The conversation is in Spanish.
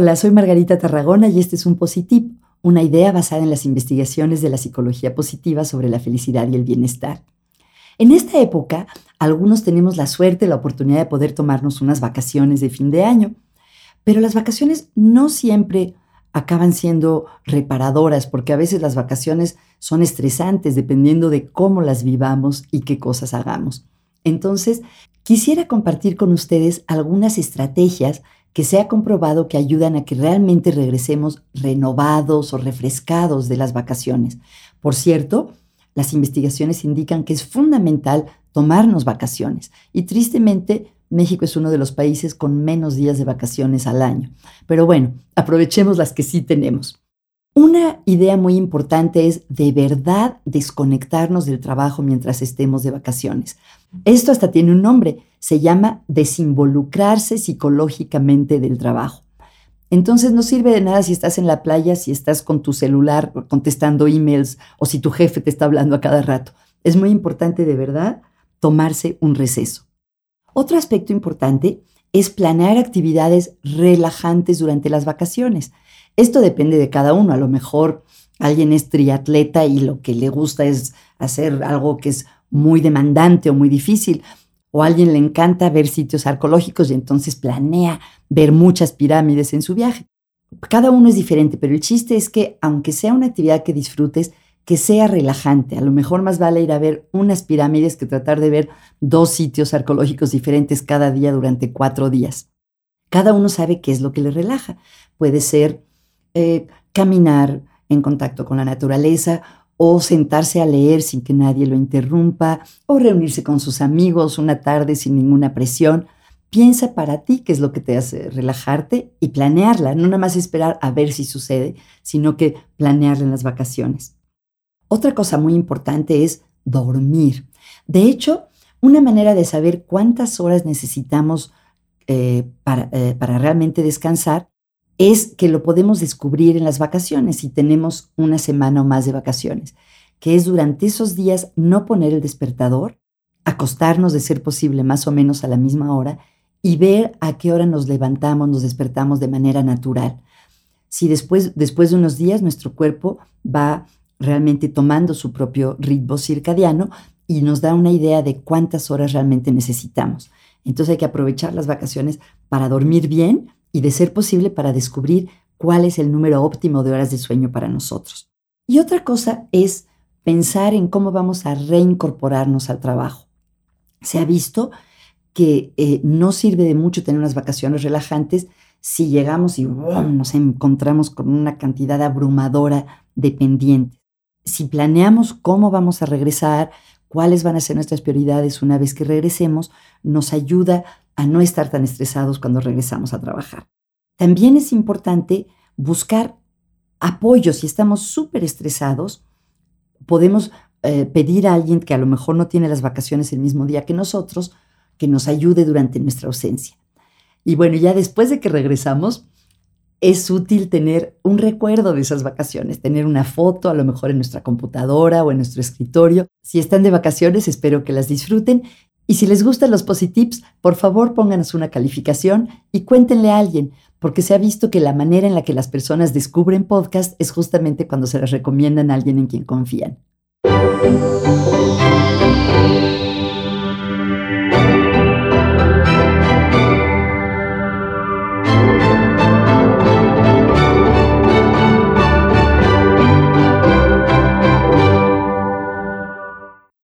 Hola, soy Margarita Tarragona y este es un Positip, una idea basada en las investigaciones de la psicología positiva sobre la felicidad y el bienestar. En esta época, algunos tenemos la suerte, la oportunidad de poder tomarnos unas vacaciones de fin de año, pero las vacaciones no siempre acaban siendo reparadoras, porque a veces las vacaciones son estresantes dependiendo de cómo las vivamos y qué cosas hagamos. Entonces, quisiera compartir con ustedes algunas estrategias que se ha comprobado que ayudan a que realmente regresemos renovados o refrescados de las vacaciones. Por cierto, las investigaciones indican que es fundamental tomarnos vacaciones y tristemente México es uno de los países con menos días de vacaciones al año. Pero bueno, aprovechemos las que sí tenemos. Una idea muy importante es de verdad desconectarnos del trabajo mientras estemos de vacaciones. Esto hasta tiene un nombre, se llama desinvolucrarse psicológicamente del trabajo. Entonces no sirve de nada si estás en la playa, si estás con tu celular contestando emails o si tu jefe te está hablando a cada rato. Es muy importante de verdad tomarse un receso. Otro aspecto importante es planear actividades relajantes durante las vacaciones. Esto depende de cada uno. A lo mejor alguien es triatleta y lo que le gusta es hacer algo que es muy demandante o muy difícil. O alguien le encanta ver sitios arqueológicos y entonces planea ver muchas pirámides en su viaje. Cada uno es diferente, pero el chiste es que aunque sea una actividad que disfrutes, que sea relajante. A lo mejor más vale ir a ver unas pirámides que tratar de ver dos sitios arqueológicos diferentes cada día durante cuatro días. Cada uno sabe qué es lo que le relaja. Puede ser eh, caminar en contacto con la naturaleza o sentarse a leer sin que nadie lo interrumpa, o reunirse con sus amigos una tarde sin ninguna presión. Piensa para ti qué es lo que te hace relajarte y planearla, no nada más esperar a ver si sucede, sino que planearla en las vacaciones. Otra cosa muy importante es dormir. De hecho, una manera de saber cuántas horas necesitamos eh, para, eh, para realmente descansar es que lo podemos descubrir en las vacaciones si tenemos una semana o más de vacaciones, que es durante esos días no poner el despertador, acostarnos de ser posible más o menos a la misma hora y ver a qué hora nos levantamos, nos despertamos de manera natural. Si después, después de unos días nuestro cuerpo va realmente tomando su propio ritmo circadiano y nos da una idea de cuántas horas realmente necesitamos. Entonces hay que aprovechar las vacaciones para dormir bien, y de ser posible para descubrir cuál es el número óptimo de horas de sueño para nosotros. Y otra cosa es pensar en cómo vamos a reincorporarnos al trabajo. Se ha visto que eh, no sirve de mucho tener unas vacaciones relajantes si llegamos y nos encontramos con una cantidad abrumadora de pendientes. Si planeamos cómo vamos a regresar, cuáles van a ser nuestras prioridades una vez que regresemos, nos ayuda a no estar tan estresados cuando regresamos a trabajar. También es importante buscar apoyo. Si estamos súper estresados, podemos eh, pedir a alguien que a lo mejor no tiene las vacaciones el mismo día que nosotros, que nos ayude durante nuestra ausencia. Y bueno, ya después de que regresamos, es útil tener un recuerdo de esas vacaciones, tener una foto a lo mejor en nuestra computadora o en nuestro escritorio. Si están de vacaciones, espero que las disfruten y si les gustan los Positips, por favor pónganos una calificación y cuéntenle a alguien, porque se ha visto que la manera en la que las personas descubren podcast es justamente cuando se les recomiendan a alguien en quien confían.